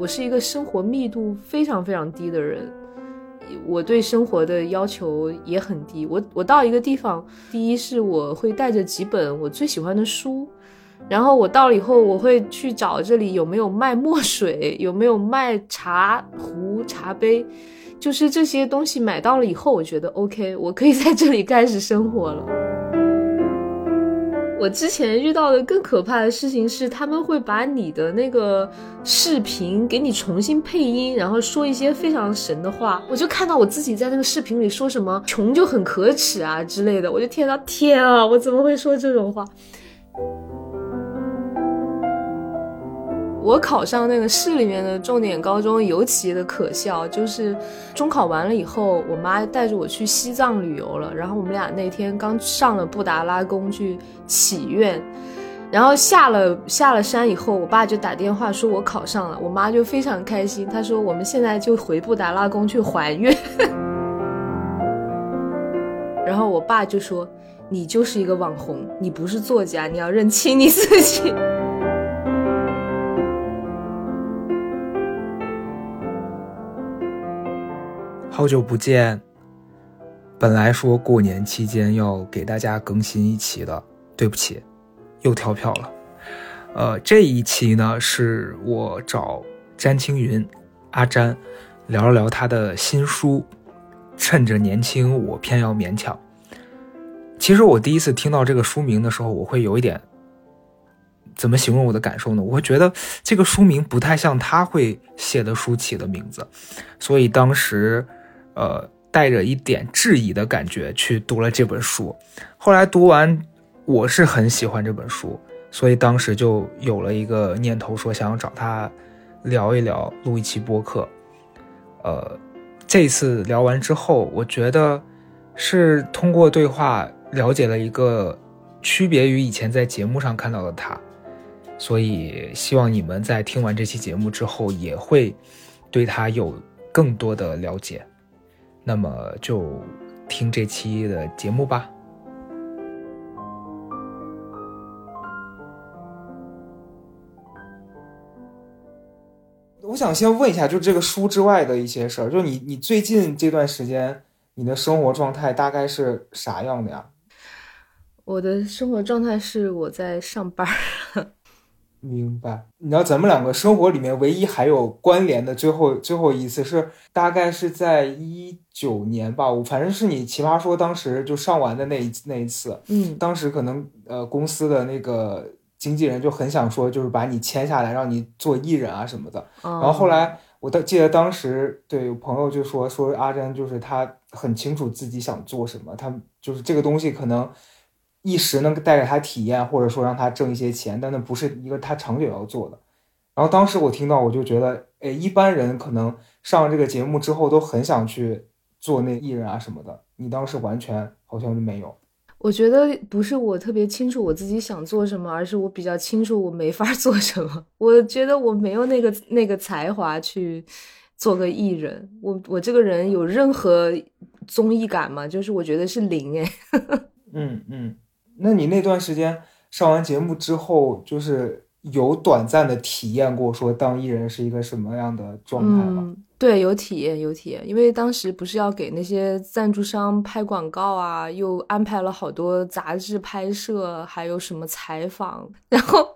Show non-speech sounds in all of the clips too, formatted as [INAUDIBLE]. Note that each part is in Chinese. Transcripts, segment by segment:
我是一个生活密度非常非常低的人，我对生活的要求也很低。我我到一个地方，第一是我会带着几本我最喜欢的书，然后我到了以后，我会去找这里有没有卖墨水，有没有卖茶壶、茶杯，就是这些东西买到了以后，我觉得 OK，我可以在这里开始生活了。我之前遇到的更可怕的事情是，他们会把你的那个视频给你重新配音，然后说一些非常神的话。我就看到我自己在那个视频里说什么“穷就很可耻啊”之类的，我就天到天啊，我怎么会说这种话？我考上那个市里面的重点高中尤其的可笑，就是中考完了以后，我妈带着我去西藏旅游了。然后我们俩那天刚上了布达拉宫去祈愿，然后下了下了山以后，我爸就打电话说我考上了，我妈就非常开心，她说我们现在就回布达拉宫去还愿。[LAUGHS] 然后我爸就说你就是一个网红，你不是作家，你要认清你自己。好久不见，本来说过年期间要给大家更新一期的，对不起，又跳票了。呃，这一期呢是我找詹青云阿詹聊了聊他的新书，趁着年轻我偏要勉强。其实我第一次听到这个书名的时候，我会有一点怎么形容我的感受呢？我会觉得这个书名不太像他会写的书起的名字，所以当时。呃，带着一点质疑的感觉去读了这本书，后来读完，我是很喜欢这本书，所以当时就有了一个念头，说想要找他聊一聊，录一期播客。呃，这次聊完之后，我觉得是通过对话了解了一个区别于以前在节目上看到的他，所以希望你们在听完这期节目之后，也会对他有更多的了解。那么就听这期的节目吧。我想先问一下，就这个书之外的一些事儿，就你你最近这段时间，你的生活状态大概是啥样的呀？我的生活状态是我在上班。明白，你知道咱们两个生活里面唯一还有关联的最后最后一次是大概是在一九年吧，我反正是你奇葩说当时就上完的那一那一次，嗯，当时可能呃公司的那个经纪人就很想说就是把你签下来让你做艺人啊什么的，然后后来我记得当时对有朋友就说说阿珍就是他很清楚自己想做什么，他就是这个东西可能。一时能带给他体验，或者说让他挣一些钱，但那不是一个他长久要做的。然后当时我听到，我就觉得，哎，一般人可能上了这个节目之后都很想去做那艺人啊什么的。你当时完全好像就没有。我觉得不是我特别清楚我自己想做什么，而是我比较清楚我没法做什么。我觉得我没有那个那个才华去做个艺人。我我这个人有任何综艺感吗？就是我觉得是零哎。嗯 [LAUGHS] 嗯。那你那段时间上完节目之后，就是有短暂的体验过说当艺人是一个什么样的状态吗？对，有体验，有体验。因为当时不是要给那些赞助商拍广告啊，又安排了好多杂志拍摄，还有什么采访。[LAUGHS] 然后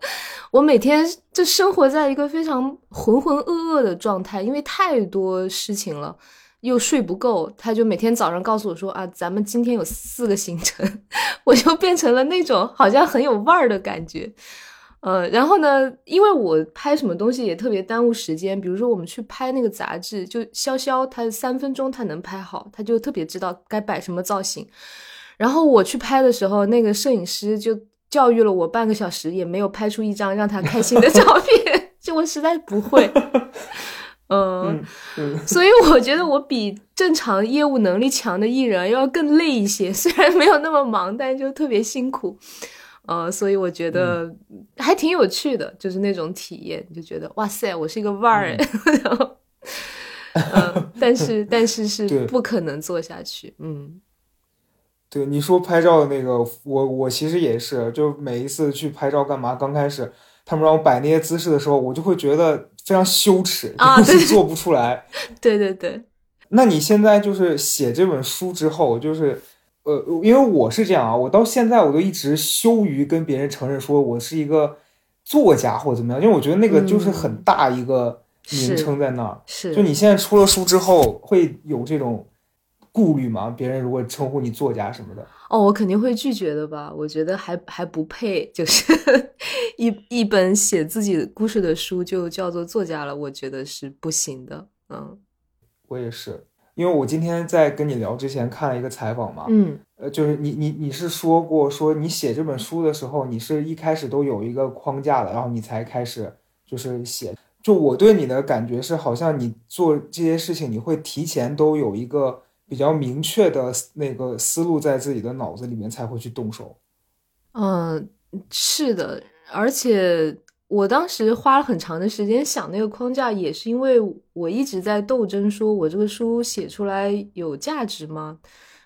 我每天就生活在一个非常浑浑噩噩的状态，因为太多事情了。又睡不够，他就每天早上告诉我说啊，咱们今天有四个行程，[LAUGHS] 我就变成了那种好像很有腕儿的感觉，呃，然后呢，因为我拍什么东西也特别耽误时间，比如说我们去拍那个杂志，就潇潇他三分钟他能拍好，他就特别知道该摆什么造型，然后我去拍的时候，那个摄影师就教育了我半个小时，也没有拍出一张让他开心的照片，[LAUGHS] 就我实在不会。[LAUGHS] 嗯，所以我觉得我比正常业务能力强的艺人要更累一些，[LAUGHS] 虽然没有那么忙，但就特别辛苦。呃，所以我觉得还挺有趣的，就是那种体验，就觉得哇塞，我是一个腕儿。[LAUGHS] 然后，嗯，但是但是是不可能做下去。嗯，对，你说拍照的那个，我我其实也是，就每一次去拍照干嘛，刚开始。他们让我摆那些姿势的时候，我就会觉得非常羞耻，啊就是做不出来。[LAUGHS] 对对对，那你现在就是写这本书之后，就是呃，因为我是这样啊，我到现在我都一直羞于跟别人承认说我是一个作家或者怎么样，因为我觉得那个就是很大一个名称在那儿。是，就你现在出了书之后，会有这种顾虑吗？别人如果称呼你作家什么的，哦，我肯定会拒绝的吧？我觉得还还不配，就是 [LAUGHS] 一一本写自己故事的书就叫做作家了，我觉得是不行的。嗯我也是，因为我今天在跟你聊之前看了一个采访嘛，嗯呃，就是你你你是说过说你写这本书的时候，你是一开始都有一个框架的，然后你才开始就是写。就我对你的感觉是，好像你做这些事情，你会提前都有一个比较明确的那个思路在自己的脑子里面，才会去动手。嗯，是的，而且我当时花了很长的时间想那个框架，也是因为我一直在斗争，说我这个书写出来有价值吗？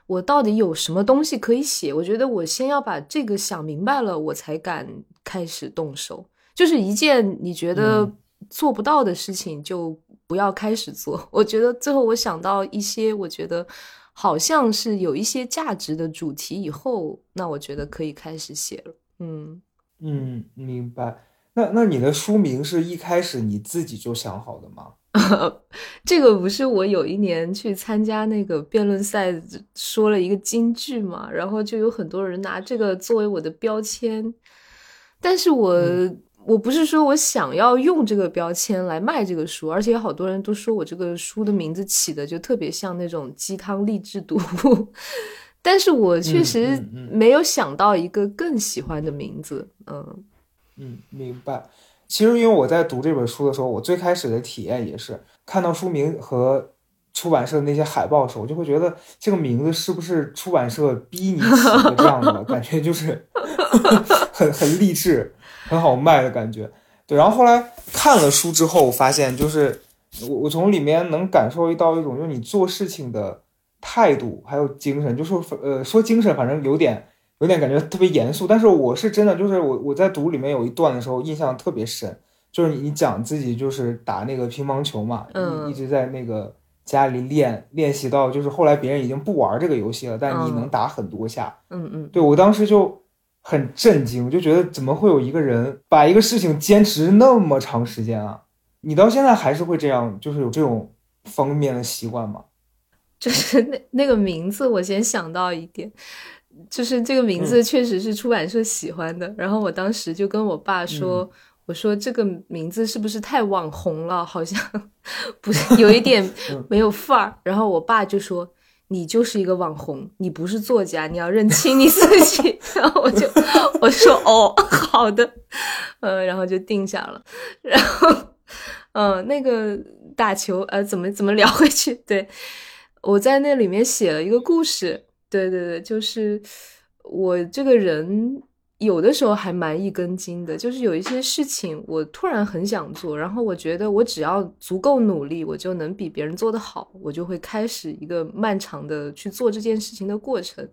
我到底有什么东西可以写？我觉得我先要把这个想明白了，我才敢开始动手。就是一件你觉得嗯做不到的事情，就不要开始做。[LAUGHS] 我觉得最后我想到一些，我觉得好像是有一些价值的主题以后，那我觉得可以开始写了。嗯，嗯，明白。那那你的书名是一开始你自己就想好的吗？[LAUGHS] 这个不是我有一年去参加那个辩论赛，说了一个金句嘛，然后就有很多人拿这个作为我的标签，但是我、我不是说我想要用这个标签来卖这个书，而且有好多人都说我这个书的名字起的就特别像那种鸡汤励志读物，[LAUGHS] 但是我确嗯实没有想到一个更喜欢的名字，嗯。嗯，明白。其实因为我在读这本书的时候，我最开始的体验也是看到书名和出版社的那些海报的时候，我就会觉得这个名字是不是出版社逼你起的这样的感觉，就是 [LAUGHS] 很很励志、很好卖的感觉。对，然后后来看了书之后，我发现就是我我从里面能感受到一种就是你做事情的态度还有精神，就是呃说精神反正有点有点感觉特别严肃，但是我是真的就是我我在读里面有一段的时候印象特别深，就是你讲自己就是打那个乒乓球嘛，嗯一直在那个家里练练习到就是后来别人已经不玩这个游戏了，但你能打很多下，嗯嗯，对我当时就很震惊，我就觉得怎么会有一个人把一个事情坚持那么长时间啊？你到现在还是会这样，就是有这种方面的习惯吗？就是那那个名字，我先想到一点，就是这个名字确实是出版社喜欢的。然后我当时就跟我爸说：“我说这个名字是不是太网红了？好像不是 [LAUGHS] 有一点 [LAUGHS] 没有范儿。”然后我爸就说：“你就是一个网红，你不是作家，你要认清你自己。[LAUGHS] ”然后我就我说：“哦，[LAUGHS] 好的。”呃，然后就定下了。然后，嗯，那个打球，呃，怎么怎么聊回去？对。我在那里面写了一个故事，对对对，就是我这个人有的时候还蛮一根筋的，就是有一些事情我突然很想做，然后我觉得我只要足够努力，我就能比别人做得好，我就会开始一个漫长的去做这件事情的过程。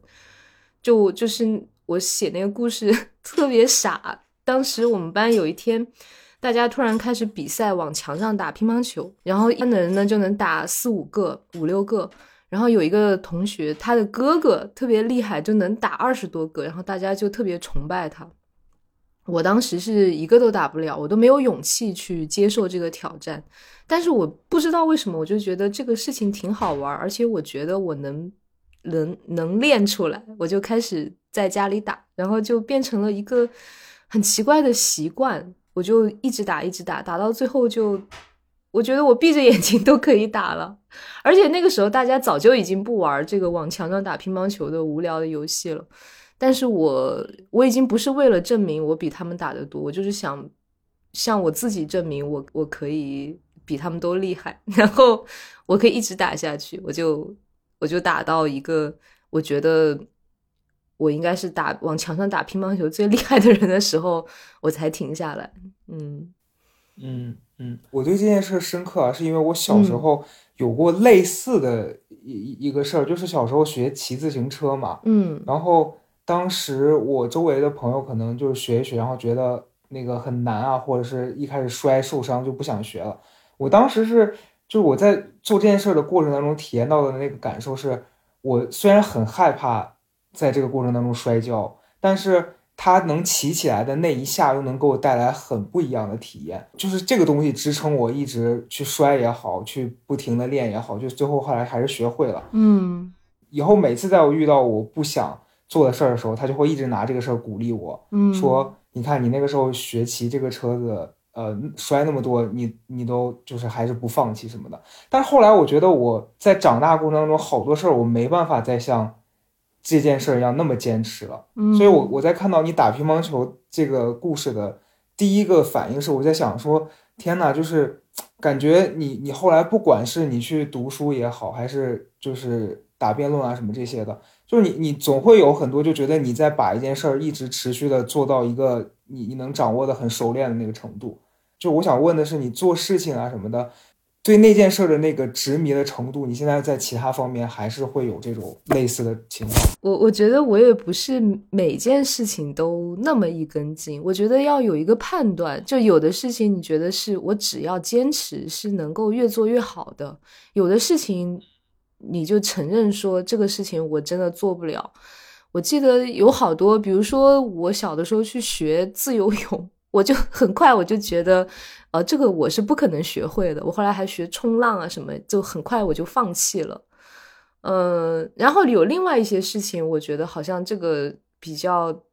就就是我写那个故事 [LAUGHS] 特别傻，当时我们班有一天。大家突然开始比赛往墙上打乒乓球，然后一般的人呢就能打四五个、五六个，然后有一个同学他的哥哥特别厉害，就能打二十多个，然后大家就特别崇拜他。我当时是一个都打不了，我都没有勇气去接受这个挑战，但是我不知道为什么，我就觉得这个事情挺好玩，而且我觉得我能能能练出来，我就开始在家里打，然后就变成了一个很奇怪的习惯。我就一直打，一直打，打到最后就，我觉得我闭着眼睛都可以打了。而且那个时候大家早就已经不玩这个往墙上打乒乓球的无聊的游戏了。但是我我已经不是为了证明我比他们打得多，我就是想向我自己证明我我可以比他们都厉害，[LAUGHS] 然后我可以一直打下去。我就我就打到一个我觉得。我应该是打往墙上打乒乓球最厉害的人的时候，我才停下来。嗯嗯嗯，我对这件事深刻啊，是因为我小时候有过类似的一一个事儿，就是小时候学骑自行车嘛，嗯。然后当时我周围的朋友可能就是学一学，然后觉得那个很难啊，或者是一开始摔受伤就不想学了。我当时是，就是我在做这件事的过程当中体验到的那个感受是，我虽然很害怕在这个过程当中摔跤，但是它能骑起来的那一下又能给我带来很不一样的体验，就是这个东西支撑我一直去摔也好，去不停的练也好，就最后后来还是学会了。嗯，以后每次在我遇到我不想做的事儿的时候，他就会一直拿这个事儿鼓励我，嗯，说。你看，你那个时候学骑这个车子，呃，摔那么多，你你都就是还是不放弃什么的。但是后来我觉得我在长大过程当中，好多事儿我没办法再像这件事儿一样那么坚持了。嗯，所以我我在看到你打乒乓球这个故事的第一个反应是，我在想说，天呐，就是感觉你你后来不管是你去读书也好，还是就是打辩论啊什么这些的。就是你，你总会有很多就觉得你在把一件事儿一直持续的做到一个你你能掌握的很熟练的那个程度。就我想问的是，你做事情啊什么的，对那件事的那个执迷的程度，你现在在其他方面还是会有这种类似的情况？我我觉得我也不是每件事情都那么一根筋，我觉得要有一个判断。就有的事情你觉得是我只要坚持是能够越做越好的，有的事情。你就承认说这个事情我真的做不了。我记得有好多，比如说我小的时候去学自由泳，我就 [LAUGHS] 很快我就觉得，呃，这个我是不可能学会的。我后来还学冲浪啊什么，就很快我就放弃了。嗯，然后有另外一些事情，我觉得好像这个比较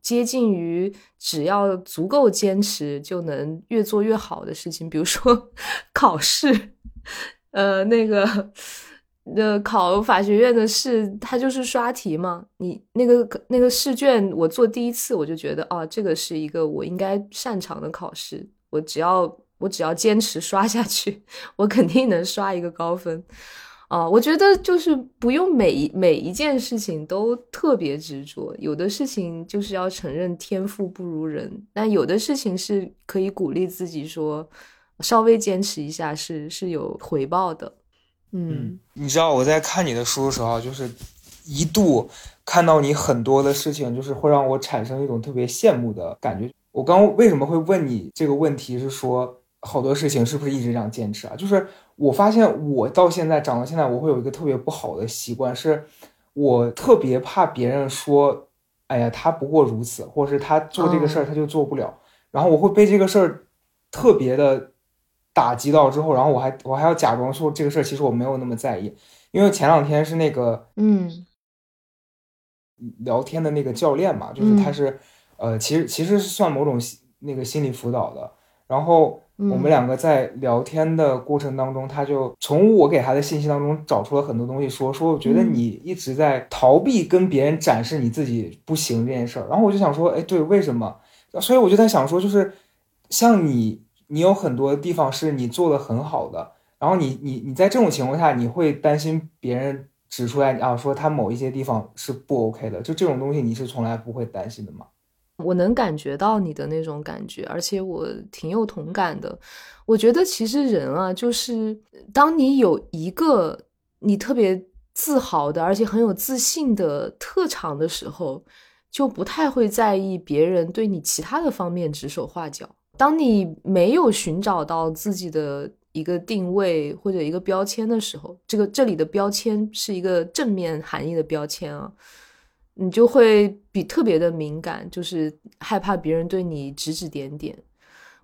接近于只要足够坚持就能越做越好的事情，比如说 [LAUGHS] 考试，呃，那个。呃，考法学院的试，它就是刷题嘛。你那个那个试卷，我做第一次，我就觉得，哦，这个是一个我应该擅长的考试。我只要我只要坚持刷下去，[LAUGHS] 我肯定能刷一个高分。啊，我觉得就是不用每每一件事情都特别执着，有的事情就是要承认天赋不如人，但有的事情是可以鼓励自己说，稍微坚持一下是是有回报的。嗯，你知道我在看你的书的时候，就是一度看到你很多的事情，就是会让我产生一种特别羡慕的感觉。我刚为什么会问你这个问题，是说好多事情是不是一直这样坚持啊？就是我发现我到现在长到现在，我会有一个特别不好的习惯，是我特别怕别人说，哎呀，他不过如此，或者是他做这个事儿他就做不了，然后我会被这个事儿特别的。打击到之后，然后我还我还要假装说这个事儿其实我没有那么在意，因为前两天是那个嗯。聊天的那个教练嘛，就是他是呃其实其实是算某种那个心理辅导的，然后我们两个在聊天的过程当中，他就从我给他的信息当中找出了很多东西，说说我觉得你一直在逃避跟别人展示你自己不行这件事儿，然后我就想说，哎，对，为什么？所以我就在想说，就是像你。你有很多地方是你做的很好的，然后你你你在这种情况下，你会担心别人指出来啊，说他某一些地方是不 OK 的，就这种东西你是从来不会担心的吗？我能感觉到你的那种感觉，而且我挺有同感的。我觉得其实人啊，就是当你有一个你特别自豪的，而且很有自信的特长的时候，就不太会在意别人对你其他的方面指手画脚。当你没有寻找到自己的一个定位或者一个标签的时候，这个这里的标签是一个正面含义的标签啊，你就会比特别的敏感，就是害怕别人对你指指点点。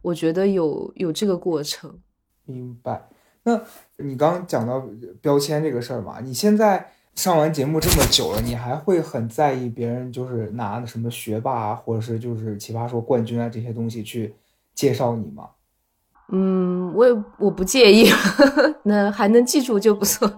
我觉得有有这个过程。明白。那你刚讲到标签这个事儿嘛，你现在上完节目这么久了，你还会很在意别人就是拿什么学霸啊，或者是就是奇葩说冠军啊这些东西去？介绍你吗？嗯，我也我不介意，那还能记住就不错。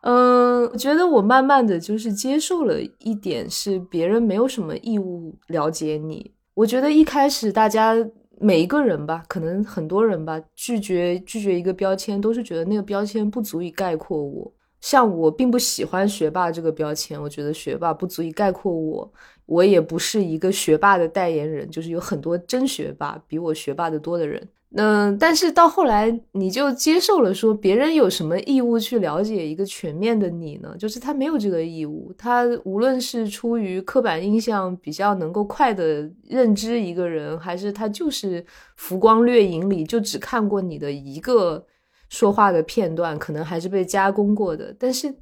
嗯，我觉得我慢慢的就是接受了一点，是别人没有什么义务了解你。我觉得一开始大家每一个人吧，可能很多人吧，拒绝拒绝一个标签，都是觉得那个标签不足以概括我。像我并不喜欢学霸这个标签，我觉得学霸不足以概括我。我也不是一个学霸的代言人，就是有很多真学霸比我学霸的多的人。嗯，但是到后来你就接受了，说别人有什么义务去了解一个全面的你呢？就是他没有这个义务，他无论是出于刻板印象比较能够快的认知一个人，还是他就是浮光掠影里就只看过你的一个说话的片段，可能还是被加工过的，但是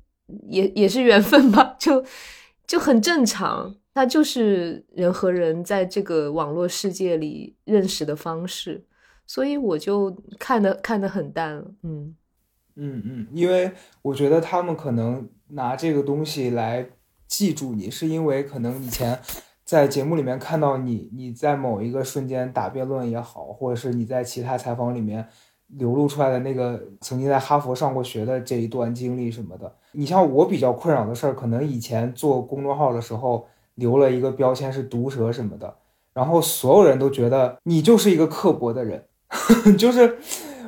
也也是缘分吧，就就很正常，他就是人和人在这个网络世界里认识的方式。所以我就看的看得很淡了，嗯嗯嗯，因为我觉得他们可能拿这个东西来记住你，是因为可能以前在节目里面看到你，你在某一个瞬间打辩论也好，或者是你在其他采访里面流露出来的那个曾经在哈佛上过学的这一段经历什么的。你像我比较困扰的事儿，可能以前做公众号的时候留了一个标签是毒舌什么的，然后所有人都觉得你就是一个刻薄的人。[LAUGHS] 就是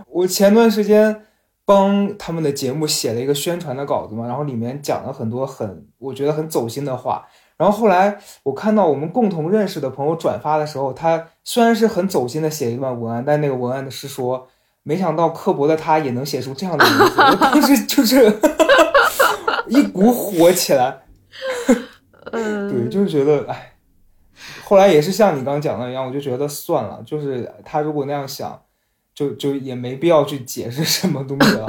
我前段时间帮他们的节目写了一个宣传的稿子嘛，然后里面讲了很多很我觉得很走心的话。然后后来我看到我们共同认识的朋友转发的时候，他虽然是很走心的写一段文案，但那个文案的是说，没想到刻薄的他也能写出这样的文字。[LAUGHS] 我当时就是 [LAUGHS] 一股火起来，对，就是觉得哎。后来也是像你刚刚讲的一样，我就觉得算了，就是他如果那样想，就就也没必要去解释什么东西了。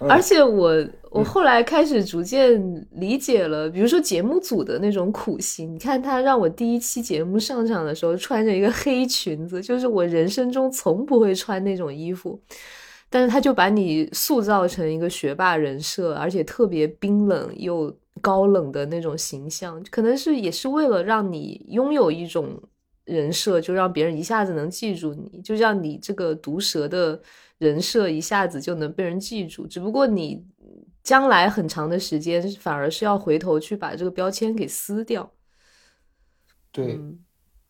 [LAUGHS] 而且我我后来开始逐渐理解了，比如说节目组的那种苦心。你看他让我第一期节目上场的时候穿着一个黑裙子，就是我人生中从不会穿那种衣服，但是他就把你塑造成一个学霸人设，而且特别冰冷又。高冷的那种形象，可能是也是为了让你拥有一种人设，就让别人一下子能记住你，就让你这个毒舌的人设一下子就能被人记住。只不过你将来很长的时间，反而是要回头去把这个标签给撕掉。对，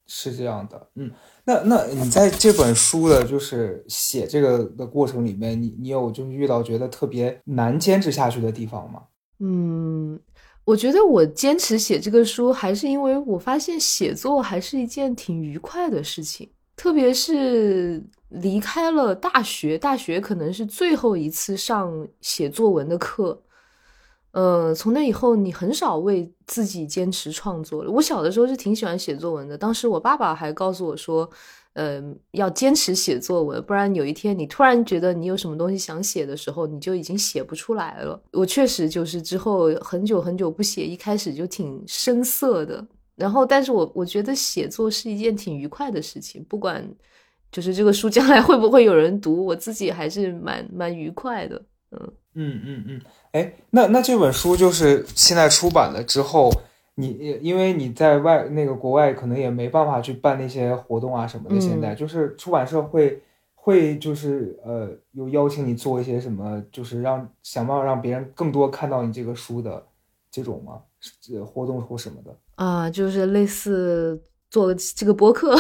是这样的。嗯，那那你在这本书的就是写这个的过程里面，你你有就是遇到觉得特别难坚持下去的地方吗？嗯。我觉得我坚持写这个书，还是因为我发现写作还是一件挺愉快的事情。特别是离开了大学，大学可能是最后一次上写作文的课。呃，从那以后，你很少为自己坚持创作了。我小的时候是挺喜欢写作文的，当时我爸爸还告诉我说。嗯，要坚持写作文，不然有一天你突然觉得你有什么东西想写的时候，你就已经写不出来了。我确实就是之后很久很久不写，一开始就挺生涩的。然后，但是我我觉得写作是一件挺愉快的事情，不管就是这个书将来会不会有人读，我自己还是蛮蛮愉快的。嗯嗯嗯嗯，哎，那那这本书就是现在出版了之后。你因为你在外那个国外可能也没办法去办那些活动啊什么的，现在就是出版社会会就是呃有邀请你做一些什么，就是让想办法让别人更多看到你这个书的这种吗？活动或什么的啊，就是类似做这个博客。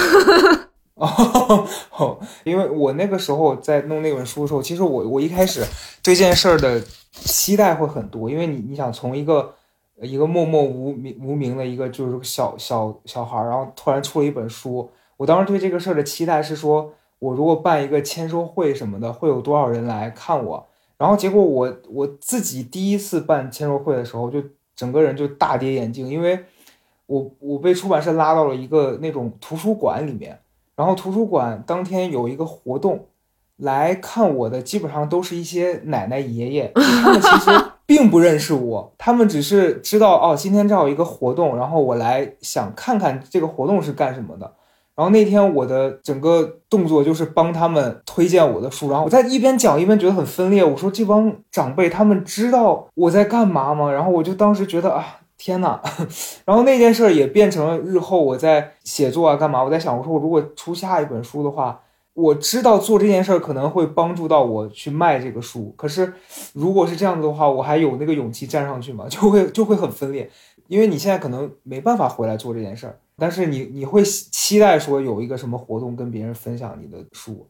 [LAUGHS] 哦，因为我那个时候在弄那本书的时候，其实我我一开始对这件事儿的期待会很多，因为你你想从一个。一个默默无名无名的一个就是小小小孩，然后突然出了一本书。我当时对这个事儿的期待是说，我如果办一个签售会什么的，会有多少人来看我？然后结果我我自己第一次办签售会的时候，就整个人就大跌眼镜，因为我我被出版社拉到了一个那种图书馆里面，然后图书馆当天有一个活动，来看我的基本上都是一些奶奶爷爷，他们其实。并不认识我，他们只是知道哦，今天正好一个活动，然后我来想看看这个活动是干什么的。然后那天我的整个动作就是帮他们推荐我的书，然后我在一边讲一边觉得很分裂。我说这帮长辈他们知道我在干嘛吗？然后我就当时觉得啊，天呐，[LAUGHS] 然后那件事也变成了日后我在写作啊干嘛？我在想，我说我如果出下一本书的话。我知道做这件事儿可能会帮助到我去卖这个书，可是如果是这样子的话，我还有那个勇气站上去吗？[LAUGHS] 就会就会很分裂，因为你现在可能没办法回来做这件事儿，但是你你会期待说有一个什么活动跟别人分享你的书。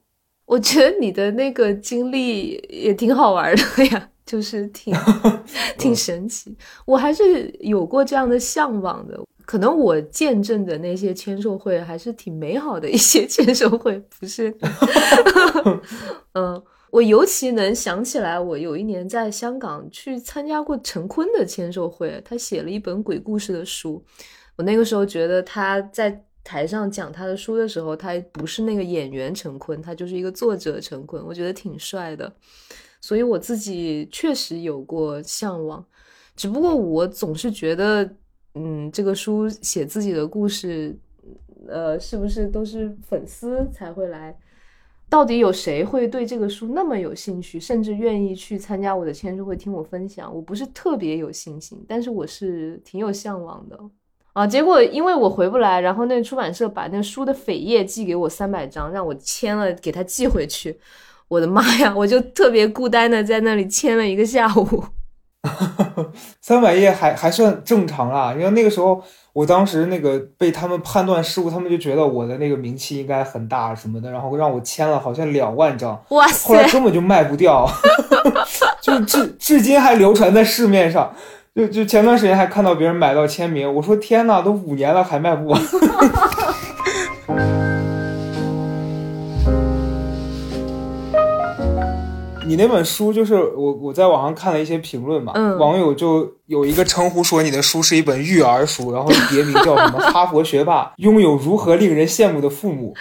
我觉得你的那个经历也挺好玩的呀，[LAUGHS] 就是挺 [LAUGHS] 挺神奇。我还是有过这样的向往的。可能我见证的那些签售会还是挺美好的一些签售会，不是？[LAUGHS] 嗯，我尤其能想起来，我有一年在香港去参加过陈坤的签售会，他写了一本鬼故事的书。我那个时候觉得他在台上讲他的书的时候，他不是那个演员陈坤，他就是一个作者陈坤，我觉得挺帅的。所以我自己确实有过向往，只不过我总是觉得。嗯，这个书写自己的故事，呃，是不是都是粉丝才会来？到底有谁会对这个书那么有兴趣，甚至愿意去参加我的签书会听我分享？我不是特别有信心，但是我是挺有向往的啊。结果因为我回不来，然后那出版社把那书的扉页寄给我三百张，让我签了给他寄回去。我的妈呀，我就特别孤单的在那里签了一个下午。[LAUGHS] 三百页还还算正常啊，因为那个时候我当时那个被他们判断失误，他们就觉得我的那个名气应该很大什么的，然后让我签了好像两万张，哇塞！后来根本就卖不掉，[LAUGHS] 就至至今还流传在市面上。就就前段时间还看到别人买到签名，我说天呐，都五年了还卖不完。[LAUGHS] 你那本书就是我我在网上看了一些评论嘛，网友就有一个称呼说你的书是一本育儿书，然后别名叫什么哈佛学霸拥有如何令人羡慕的父母。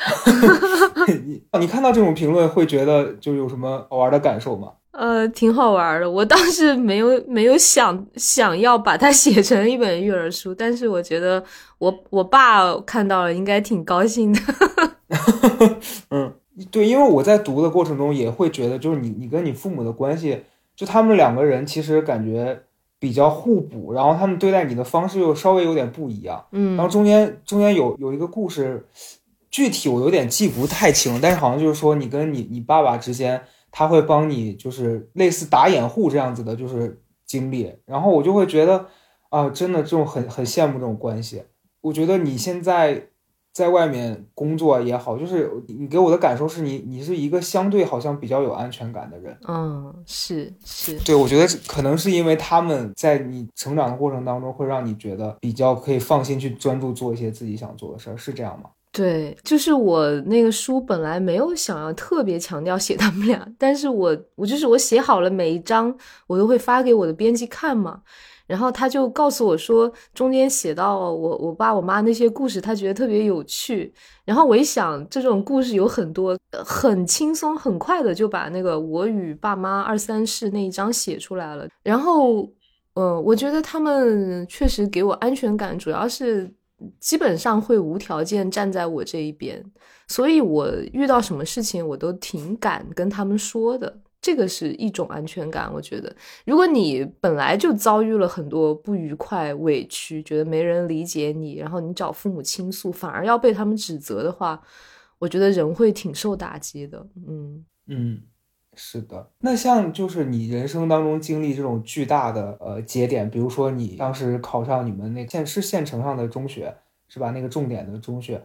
[LAUGHS] 你你看到这种评论会觉得就有什么好玩的感受吗？[LAUGHS] 呃，挺好玩的。我当时没有没有想想要把它写成一本育儿书，但是我觉得我我爸看到了应该挺高兴的。[LAUGHS] 嗯。对，因为我在读的过程中也会觉得，就是你你跟你父母的关系，就他们两个人其实感觉比较互补，然后他们对待你的方式又稍微有点不一样。嗯，然后中间中间有有一个故事，具体我有点记不太清，但是好像就是说你跟你你爸爸之间，他会帮你就是类似打掩护这样子的，就是经历，然后我就会觉得啊，真的这种很很羡慕这种关系。我觉得你现在。在外面工作也好，就是你给我的感受是你，你是一个相对好像比较有安全感的人。嗯，是是，对，我觉得可能是因为他们在你成长的过程当中，会让你觉得比较可以放心去专注做一些自己想做的事儿，是这样吗？对，就是我那个书本来没有想要特别强调写他们俩，但是我我就是我写好了每一章，我都会发给我的编辑看嘛。然后他就告诉我说，中间写到我我爸我妈那些故事，他觉得特别有趣。然后我一想，这种故事有很多，很轻松很快的就把那个我与爸妈二三事那一章写出来了。然后，呃，我觉得他们确实给我安全感，主要是基本上会无条件站在我这一边，所以我遇到什么事情我都挺敢跟他们说的。这个是一种安全感，我觉得，如果你本来就遭遇了很多不愉快、委屈，觉得没人理解你，然后你找父母倾诉，反而要被他们指责的话，我觉得人会挺受打击的。嗯嗯，是的。那像就是你人生当中经历这种巨大的呃节点，比如说你当时考上你们那县是县城上的中学，是吧？那个重点的中学。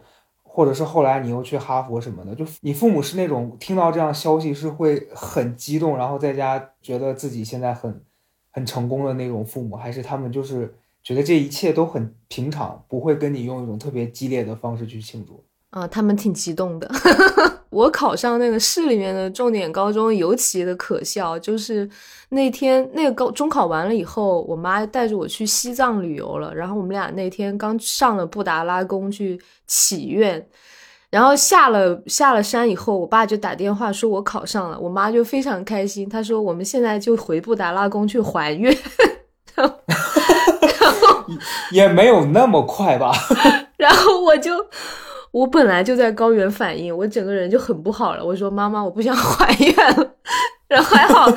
或者是后来你又去哈佛什么的，就你父母是那种听到这样消息是会很激动，然后在家觉得自己现在很很成功的那种父母，还是他们就是觉得这一切都很平常，不会跟你用一种特别激烈的方式去庆祝？啊，他们挺激动的。[LAUGHS] 我考上那个市里面的重点高中，尤其的可笑，就是那天那个高中考完了以后，我妈带着我去西藏旅游了。然后我们俩那天刚上了布达拉宫去祈愿，然后下了下了山以后，我爸就打电话说我考上了，我妈就非常开心，她说我们现在就回布达拉宫去还愿。[LAUGHS] 然后 [LAUGHS] 也没有那么快吧？然后我就。我本来就在高原反应，我整个人就很不好了。我说：“妈妈，我不想 [LAUGHS] 还愿了。”然后还好，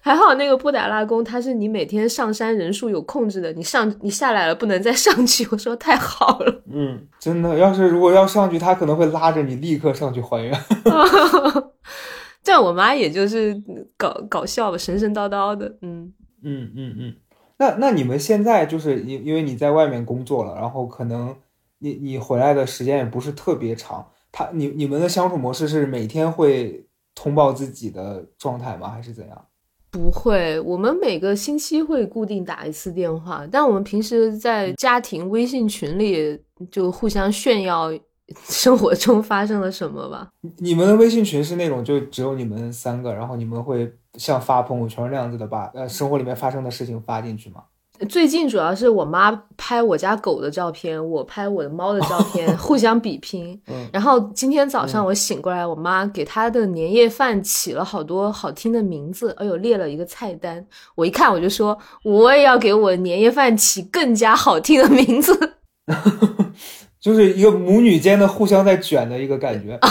还好那个布达拉宫，它是你每天上山人数有控制的，你上你下来了不能再上去。我说太好了，嗯，真的，要是如果要上去，他可能会拉着你立刻上去还愿。[LAUGHS] 这样我妈也就是搞搞笑吧，神神叨叨的，嗯嗯嗯嗯。那那你们现在就是因因为你在外面工作了，然后可能。你你回来的时间也不是特别长，他你你们的相处模式是每天会通报自己的状态吗？还是怎样？不会，我们每个星期会固定打一次电话，但我们平时在家庭微信群里就互相炫耀 [LAUGHS] 生活中发生了什么吧。你们的微信群是那种就只有你们三个，然后你们会像发朋友圈那样子的把呃生活里面发生的事情发进去吗？最近主要是我妈拍我家狗的照片，我拍我的猫的照 [LAUGHS] 片，互相比拼。然后今天早上我醒过来，我妈给她的年夜饭起了好多好听的名字，哎呦，列了一个菜单。我一看我就说，我也要给我年夜饭起更加好听的名字。[LAUGHS] 就是一个母女间的互相在卷的一个感觉。[LAUGHS]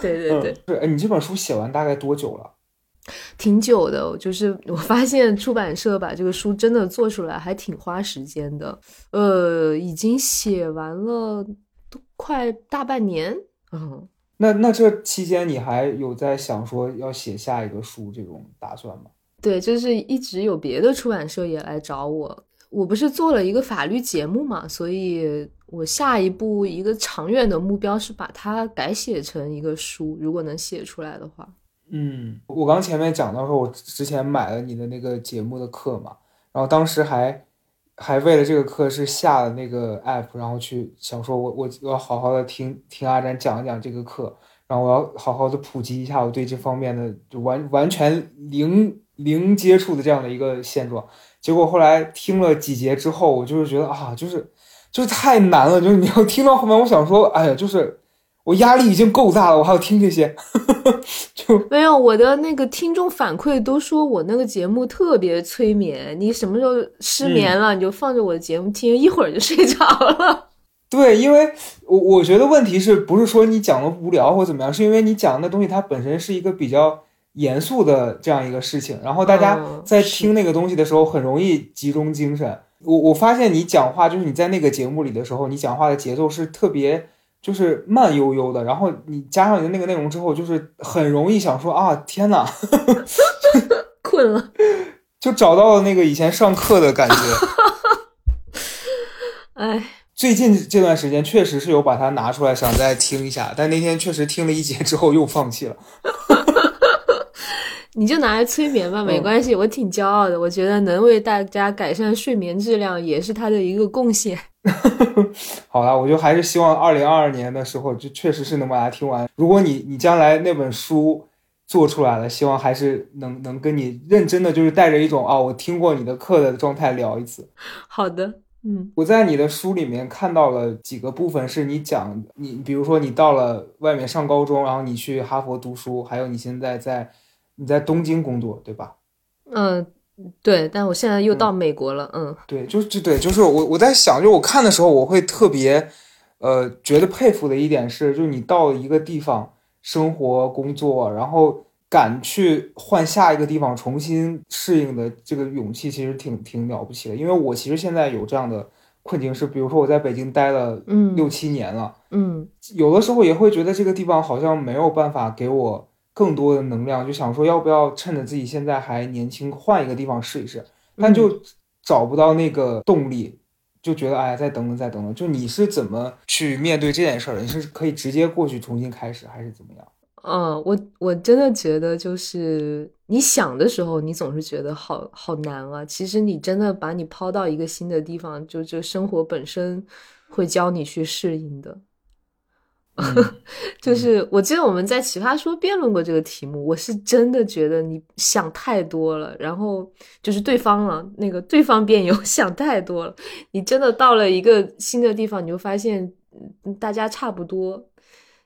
对对对，是哎，你这本书写完大概多久了？挺久的，[LAUGHS] 就是我发现出版社把这个书真的做出来还挺花时间的，呃，已经写完了都快大半年。嗯，那那这期间你还有在想说要写下一个书这种打算吗？对，就是一直有别的出版社也来找我，我不是做了一个法律节目嘛，所以我下一步一个长远的目标是把它改写成一个书，如果能写出来的话。嗯，我刚前面讲到说，我之前买了你的那个节目的课嘛，然后当时还还为了这个课是下了那个 app，然后去想说我我我要好好的听听阿展讲一讲这个课，然后我要好好的普及一下我对这方面的就完完全零零接触的这样的一个现状。结果后来听了几节之后，我就是觉得啊，就是就是太难了，就是你要听到后面，我想说，哎呀，就是。我压力已经够大了，我还要听这些，[LAUGHS] 就没有我的那个听众反馈都说我那个节目特别催眠。你什么时候失眠了，你就放着我的节目听，一会儿就睡着了。对，因为我我觉得问题是不是说你讲的无聊或怎么样，是因为你讲的东西它本身是一个比较严肃的这样一个事情，然后大家在听那个东西的时候很容易集中精神。我我发现你讲话就是你在那个节目里的时候，你讲话的节奏是特别。就是慢悠悠的，然后你加上你的那个内容之后，就是很容易想说啊，天呐，[LAUGHS] 困了，就找到了那个以前上课的感觉。哎，[LAUGHS] 最近这段时间确实是有把它拿出来想再听一下，但那天确实听了一节之后又放弃了。你就拿来催眠吧，没关系，我挺骄傲的。我觉得能为大家改善睡眠质量，也是他的一个贡献。[LAUGHS] 好了，我就还是希望二零二二年的时候，就确实是能把它听完。如果你你将来那本书做出来了，希望还是能能跟你认真的，就是带着一种啊，我听过你的课的状态聊一次。[LAUGHS] 好的，嗯，我在你的书里面看到了几个部分，是你讲你，比如说你到了外面上高中，然后你去哈佛读书，还有你现在在。你在东京工作对吧？嗯，对，但我现在又到美国了。嗯，对，就就对，就是我我在想，就我看的时候，我会特别，呃，觉得佩服的一点是，就是你到一个地方生活工作，然后敢去换下一个地方重新适应的这个勇气，其实挺挺了不起的。因为我其实现在有这样的困境，是比如说我在北京待了六七年了，嗯，有的时候也会觉得这个地方好像没有办法给我。更多的能量，就想说要不要趁着自己现在还年轻，换一个地方试一试，但就找不到那个动力，就觉得哎，再等等，再等等。就你是怎么去面对这件事儿的？你是可以直接过去重新开始，还是怎么样？嗯，我我真的觉得，就是你想的时候，你总是觉得好好难啊。其实你真的把你抛到一个新的地方，就就生活本身会教你去适应的。[LAUGHS] 就是我记得我们在奇葩说辩论过这个题目，我是真的觉得你想太多了，然后就是对方了，那个对方辩友 [LAUGHS] 想太多了。你真的到了一个新的地方，你就发现大家差不多，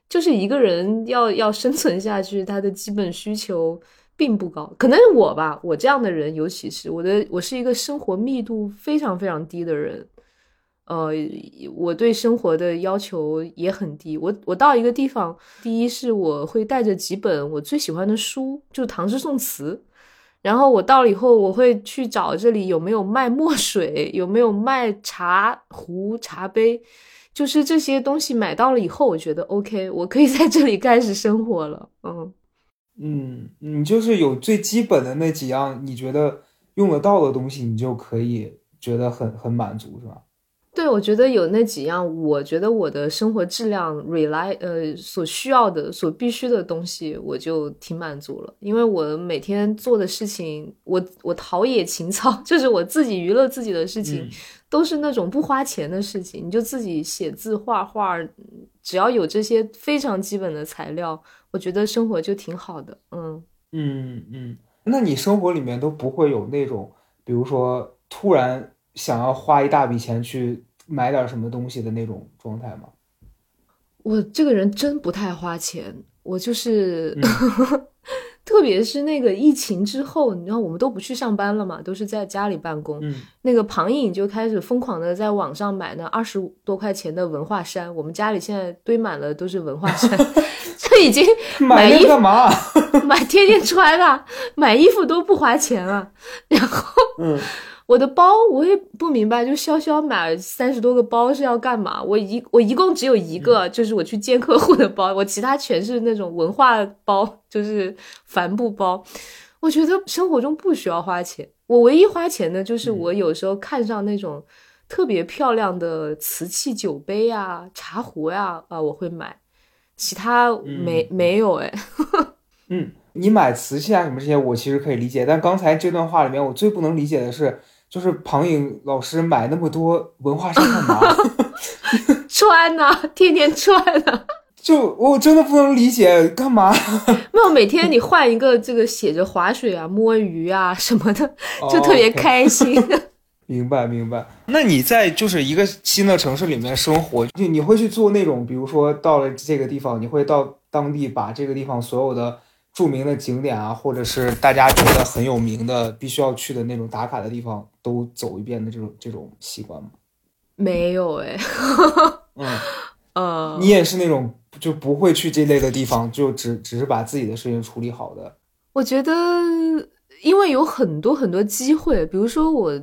就是一个人要要生存下去，他的基本需求并不高。可能是我吧，我这样的人，尤其是我的，我是一个生活密度非常非常低的人。呃，我对生活的要求也很低。我我到一个地方，第一是我会带着几本我最喜欢的书，就唐诗宋词。然后我到了以后，我会去找这里有没有卖墨水，有没有卖茶壶、茶杯，就是这些东西买到了以后，我觉得 OK，我可以在这里开始生活了。嗯嗯，你就是有最基本的那几样，你觉得用得到的东西，你就可以觉得很很满足，是吧？对，我觉得有那几样，我觉得我的生活质量 rely 呃所需要的、所必须的东西，我就挺满足了。因为我每天做的事情，我我陶冶情操，[LAUGHS] 就是我自己娱乐自己的事情，都是那种不花钱的事情。你就自己写字、画画，只要有这些非常基本的材料，我觉得生活就挺好的。嗯嗯嗯，那你生活里面都不会有那种，比如说突然。想要花一大笔钱去买点什么东西的那种状态吗？我这个人真不太花钱，我就是，[LAUGHS] 特别是那个疫情之后，你知道我们都不去上班了嘛，都是在家里办公。嗯，那个庞颖就开始疯狂的在网上买那二十多块钱的文化衫，我们家里现在堆满了都是文化衫，[LAUGHS] 这已经 [LAUGHS] 买衣服干嘛？买天天穿啊，买衣服都不花钱啊，然后嗯。我的包我也不明白，就潇潇买三十多个包是要干嘛？我一我一共只有一个，就是我去见客户的包，我其他全是那种文化包，就是帆布包。我觉得生活中不需要花钱，我唯一花钱的就是我有时候看上那种特别漂亮的瓷器酒杯啊、茶壶呀啊，我会买，其他没没有哎。嗯，你买瓷器啊什么这些，我其实可以理解，但刚才这段话里面，我最不能理解的是。就是庞颖老师买那么多文化衫干嘛？[LAUGHS] 穿呢，天天穿呢。就我真的不能理解干嘛？[LAUGHS] 没有，每天你换一个这个写着划水啊、摸鱼啊什么的，就特别开心。[LAUGHS] 明白明白。那你在就是一个新的城市里面生活，就你会去做那种，比如说到了这个地方，你会到当地把这个地方所有的。著名的景点啊，或者是大家觉得很有名的、必须要去的那种打卡的地方，都走一遍的这种这种习惯吗？没有哎。嗯 [LAUGHS] 呃，你也是那种就不会去这类的地方，就只只是把自己的事情处理好的。我觉得，因为有很多很多机会，比如说我。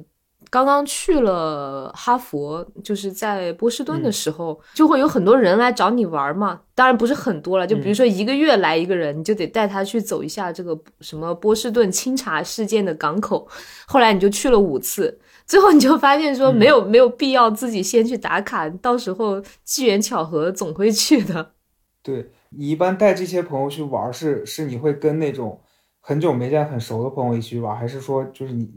刚刚去了哈佛，就是在波士顿的时候，就会有很多人来找你玩嘛。当然不是很多了，就比如说一个月来一个人，你就得带他去走一下这个什么波士顿清查事件的港口。后来你就去了五次，最后你就发现说没有没有必要自己先去打卡，到时候机缘巧合总会去的。对你一般带这些朋友去玩，是是你会跟那种很久没见很熟的朋友一起去玩，还是说就是你？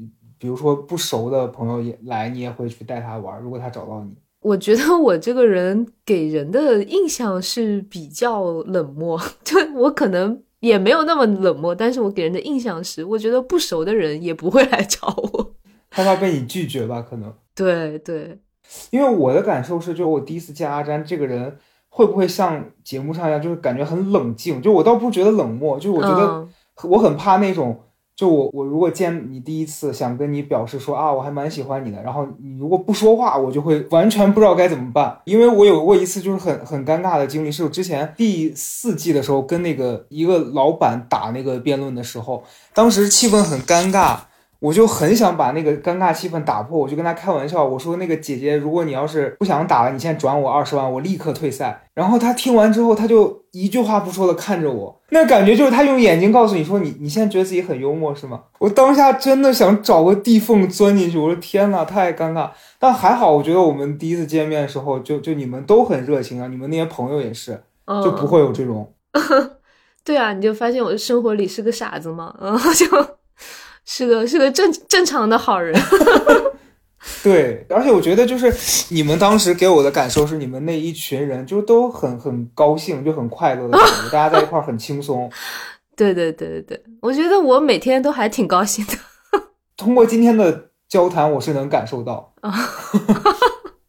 比如说不熟的朋友也来，你也会去带他玩。如果他找到你，我觉得我这个人给人的印象是比较冷漠，[LAUGHS] 就我可能也没有那么冷漠，但是我给人的印象是，我觉得不熟的人也不会来找我，害怕被你拒绝吧？可能 [LAUGHS] 对对，因为我的感受是，就我第一次见阿詹这个人，会不会像节目上一样，就是感觉很冷静？就我倒不觉得冷漠，就我觉得我很怕那种。就我我如果见你第一次想跟你表示说啊我还蛮喜欢你的，然后你如果不说话，我就会完全不知道该怎么办。因为我有过一次就是很很尴尬的经历，是我之前第四季的时候跟那个一个老板打那个辩论的时候，当时气氛很尴尬。我就很想把那个尴尬气氛打破，我就跟他开玩笑，我说：“那个姐姐，如果你要是不想打了，你现在转我二十万，我立刻退赛。”然后他听完之后，他就一句话不说的看着我，那感觉就是他用眼睛告诉你说：“你你现在觉得自己很幽默是吗？”我当下真的想找个地缝钻进去，我说：“天呐，太尴尬。”但还好，我觉得我们第一次见面的时候，就就你们都很热情啊，你们那些朋友也是，就不会有这种。[LAUGHS] 对啊，你就发现我生活里是个傻子嘛，然后 [LAUGHS] 就。是个是个正正常的好人，[LAUGHS] [LAUGHS] 对，而且我觉得就是你们当时给我的感受是，你们那一群人就都很很高兴，就很快乐的感觉，[LAUGHS] 大家在一块儿很轻松。对对对对对，我觉得我每天都还挺高兴的。通过今天的交谈，我是能感受到。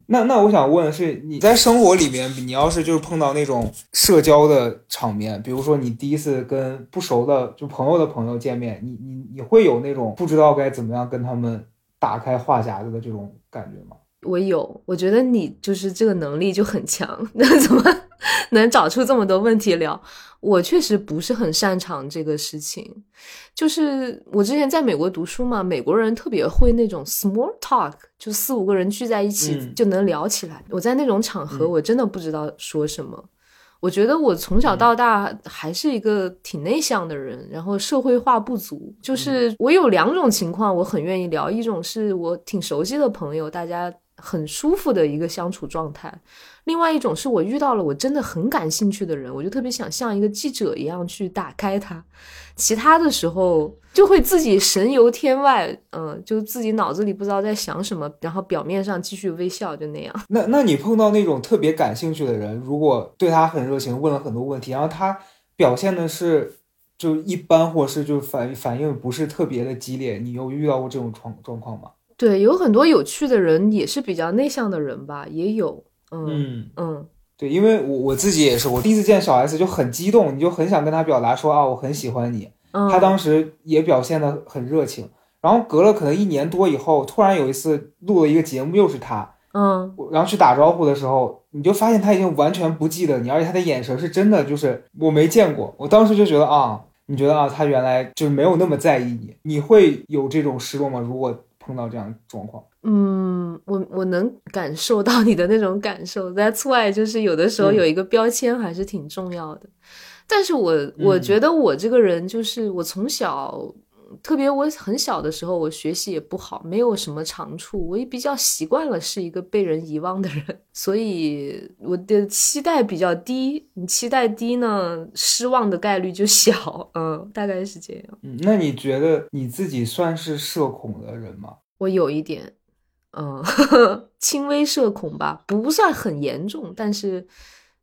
那那我想问的是，你在生活里面，你要是就是碰到那种社交的场面，比如说你第一次跟不熟的就朋友的朋友见面，你你你会有那种不知道该怎么样跟他们打开话匣子的这种感觉吗？我有，我觉得你就是这个能力就很强，[LAUGHS] 那怎么能找出这么多问题聊？我确实不是很擅长这个事情，就是我之前在美国读书嘛，美国人特别会那种 small talk，就四五个人聚在一起就能聊起来。我在那种场合，我真的不知道说什么。我觉得我从小到大还是一个挺内向的人，然后社会化不足。就是我有两种情况，我很愿意聊，一种是我挺熟悉的朋友，大家很舒服的一个相处状态。另外一种是我遇到了我真的很感兴趣的人，我就特别想像一个记者一样去打开它。其他的时候就会自己神游天外，嗯，就自己脑子里不知道在想什么，然后表面上继续微笑，就那样。那那你碰到那种特别感兴趣的人，如果对他很热情，问了很多问题，然后他表现的是就一般，或是就反反应不是特别的激烈，你有遇到过这种状状况吗？对，有很多有趣的人，也是比较内向的人吧，也有。嗯嗯，对，因为我我自己也是，我第一次见小 S 就很激动，你就很想跟他表达说啊，我很喜欢你。他当时也表现的很热情，然后隔了可能一年多以后，突然有一次录了一个节目，又是他，嗯，然后去打招呼的时候，你就发现他已经完全不记得你，而且他的眼神是真的就是我没见过。我当时就觉得啊，你觉得啊，他原来就是没有那么在意你，你会有这种失落吗？如果碰到这样状况？嗯，我我能感受到你的那种感受。That's why，就是有的时候有一个标签还是挺重要的。但是我我觉得我这个人就是我从小，特别我很小的时候，我学习也不好，没有什么长处，我也比较习惯了是一个被人遗忘的人，[LAUGHS] 所以我的期待比较低。你期待低呢，失望的概率就小。嗯，大概是这样。嗯，那你觉得你自己算是社恐的人吗？我有一点。嗯，[LAUGHS] 轻微社恐吧，不算很严重，但是，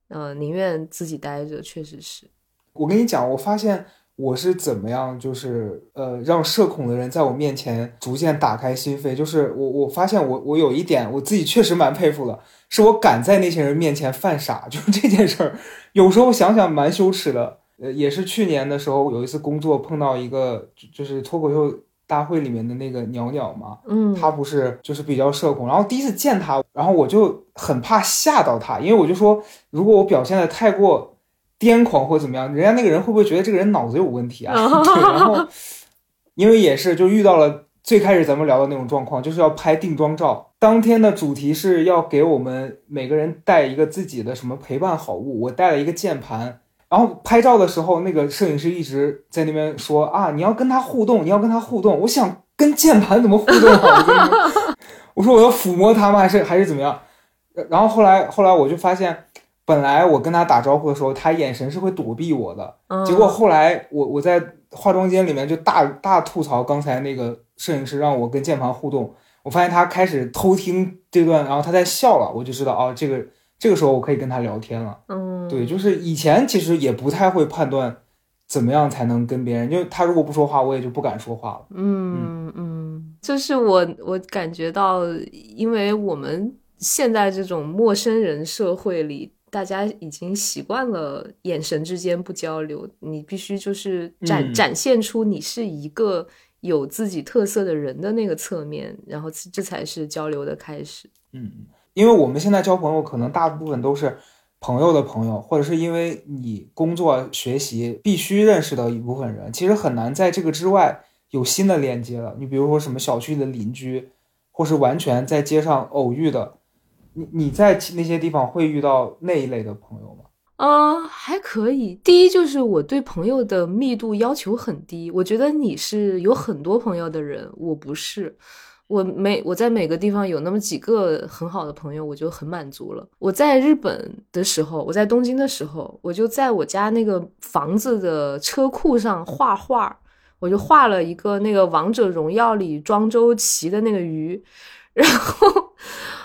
呃，宁愿自己待着，确实是。我跟你讲，我发现我是怎么样，就是呃，让社恐的人在我面前逐渐打开心扉。就是我，我发现我，我有一点，我自己确实蛮佩服的，是我敢在那些人面前犯傻。[LAUGHS] 就是这件事儿，有时候想想蛮羞耻的。呃，也是去年的时候，有一次工作碰到一个，就是脱口秀。大会里面的那个鸟鸟嘛，嗯，他不是就是比较社恐，然后第一次见他，然后我就很怕吓到他，因为我就说，如果我表现的太过癫狂或怎么样，人家那个人会不会觉得这个人脑子有问题啊？[LAUGHS] 对，然后因为也是就遇到了最开始咱们聊的那种状况，就是要拍定妆照，当天的主题是要给我们每个人带一个自己的什么陪伴好物，我带了一个键盘。然后拍照的时候，那个摄影师一直在那边说啊，你要跟他互动，你要跟他互动。我想跟键盘怎么互动好？我说我要抚摸他吗？还是还是怎么样？然后后来后来我就发现，本来我跟他打招呼的时候，他眼神是会躲避我的。结果后来我我在化妆间里面就大大吐槽刚才那个摄影师让我跟键盘互动，我发现他开始偷听这段，然后他在笑了，我就知道哦，这个。这个时候我可以跟他聊天了，嗯，对，就是以前其实也不太会判断怎么样才能跟别人，就他如果不说话，我也就不敢说话了。嗯嗯，就是我我感觉到，因为我们现在这种陌生人社会里，大家已经习惯了眼神之间不交流，你必须就是展展现出你是一个有自己特色的人的那个侧面，然后这才是交流的开始。嗯。因为我们现在交朋友，可能大部分都是朋友的朋友，或者是因为你工作学习必须认识的一部分人，其实很难在这个之外有新的连接了。你比如说什么小区的邻居，或是完全在街上偶遇的，你你在那些地方会遇到那一类的朋友吗？啊，还可以。第一就是我对朋友的密度要求很低，我觉得你是有很多朋友的人，我不是。我每我在每个地方有那么几个很好的朋友，我就很满足了。我在日本的时候，我在东京的时候，我就在我家那个房子的车库上画画，我就画了一个那个王者荣耀里庄周骑的那个鱼。然后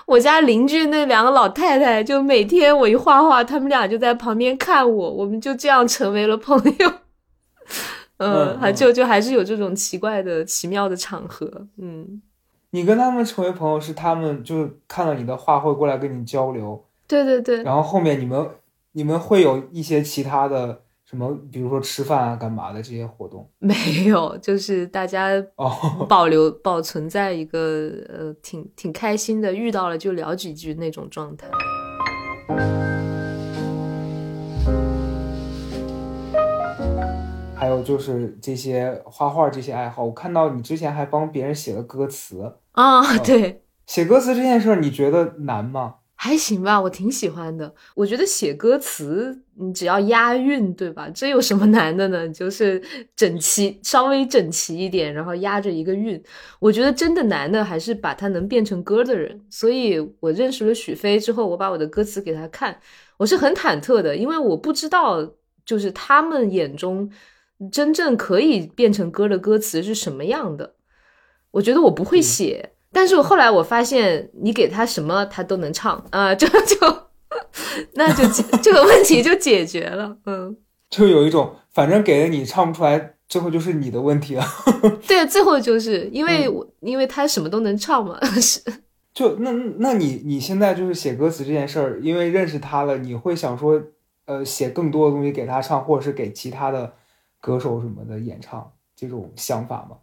我家邻居那两个老太太，就每天我一画画，他们俩就在旁边看我，我们就这样成为了朋友。嗯，还就就还是有这种奇怪的奇妙的场合，嗯。你跟他们成为朋友，是他们就是看了你的画会过来跟你交流，对对对。然后后面你们你们会有一些其他的什么，比如说吃饭啊、干嘛的这些活动？没有，就是大家保 [LAUGHS] 留保存在一个呃挺挺开心的，遇到了就聊几句那种状态。还有就是这些画画这些爱好，我看到你之前还帮别人写了歌词啊，[LAUGHS] 对，写歌词这件事儿你觉得难吗？还行吧，我挺喜欢的。我觉得写歌词，你只要押韵，对吧？这有什么难的呢？就是整齐，稍微整齐一点，然后押着一个韵。我觉得真的难的还是把它能变成歌的人。所以我认识了许飞之后，我把我的歌词给他看，我是很忐忑的，因为我不知道，就是他们眼中真正可以变成歌的歌词是什么样的。我觉得我不会写。但是我后来我发现，你给他什么他都能唱啊，这就 [LAUGHS] 那就这个问题就解决了，嗯，就有一种反正给了你唱不出来，最后就是你的问题了。[LAUGHS] 对，最后就是因为我因为他什么都能唱嘛，是。就那那你你现在就是写歌词这件事儿，因为认识他了，你会想说，呃，写更多的东西给他唱，或者是给其他的歌手什么的演唱这种想法吗？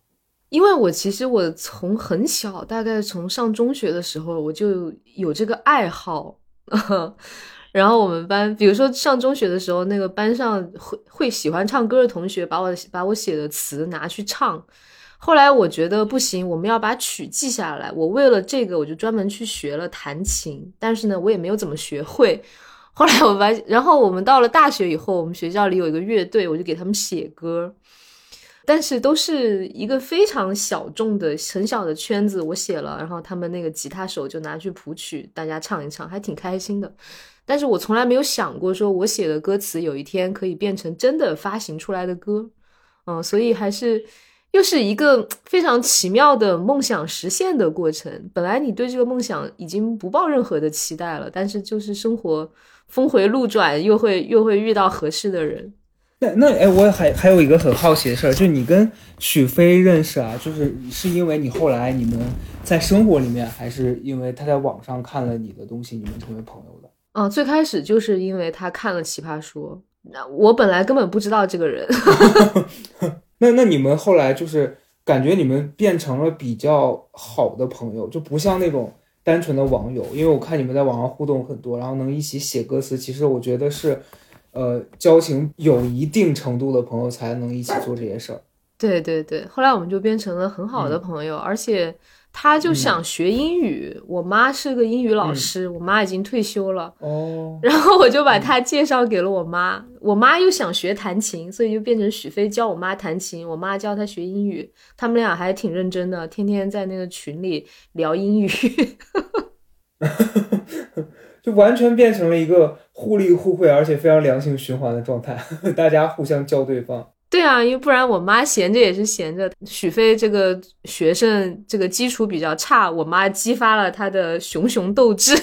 因为我其实我从很小，大概从上中学的时候，我就有这个爱好。[LAUGHS] 然后我们班，比如说上中学的时候，那个班上会会喜欢唱歌的同学，把我把我写的词拿去唱。后来我觉得不行，我们要把曲记下来。我为了这个，我就专门去学了弹琴。但是呢，我也没有怎么学会。后来我发现，然后我们到了大学以后，我们学校里有一个乐队，我就给他们写歌。但是都是一个非常小众的很小的圈子，我写了，然后他们那个吉他手就拿去谱曲，大家唱一唱，还挺开心的。但是我从来没有想过，说我写的歌词有一天可以变成真的发行出来的歌，嗯，所以还是又是一个非常奇妙的梦想实现的过程。本来你对这个梦想已经不抱任何的期待了，但是就是生活峰回路转，又会又会遇到合适的人。那那哎，我还还有一个很好奇的事儿，就你跟许飞认识啊，就是是因为你后来你们在生活里面，还是因为他在网上看了你的东西，你们成为朋友的？嗯，最开始就是因为他看了《奇葩说》，那我本来根本不知道这个人。[LAUGHS] 那那你们后来就是感觉你们变成了比较好的朋友，就不像那种单纯的网友，因为我看你们在网上互动很多，然后能一起写歌词，其实我觉得是。呃，交情有一定程度的朋友才能一起做这些事儿。对对对，后来我们就变成了很好的朋友，而且他就想学英语。我妈是个英语老师，我妈已经退休了。哦。然后我就把他介绍给了我妈，我妈又想学弹琴，所以就变成许飞教我妈弹琴，我妈教他学英语。他们俩还挺认真的，天天在那个群里聊英语。[LAUGHS] [LAUGHS] 就完全变成了一个互利互惠，而且非常良性循环的状态，[LAUGHS] 大家互相教对方。对啊，因为不然我妈闲着也是闲着。许飞这个学生这个基础比较差，我妈激发了他的熊熊斗志。[LAUGHS]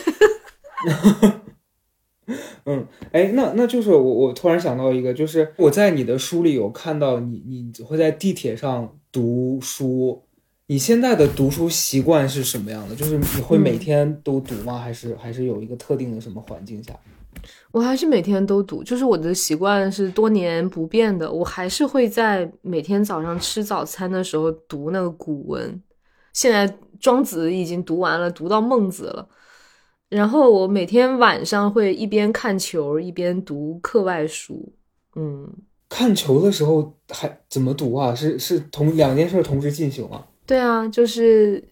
嗯，哎，那那就是我我突然想到一个，就是我在你的书里有看到你，你会在地铁上读书。你现在的读书习惯是什么样的？就是你会每天都读吗？还是还是有一个特定的什么环境下？我还是每天都读，就是我的习惯是多年不变的。我还是会在每天早上吃早餐的时候读那个古文。现在庄子已经读完了，读到孟子了。然后我每天晚上会一边看球一边读课外书。嗯，看球的时候还怎么读啊？是是同两件事同时进行吗？对啊，就是，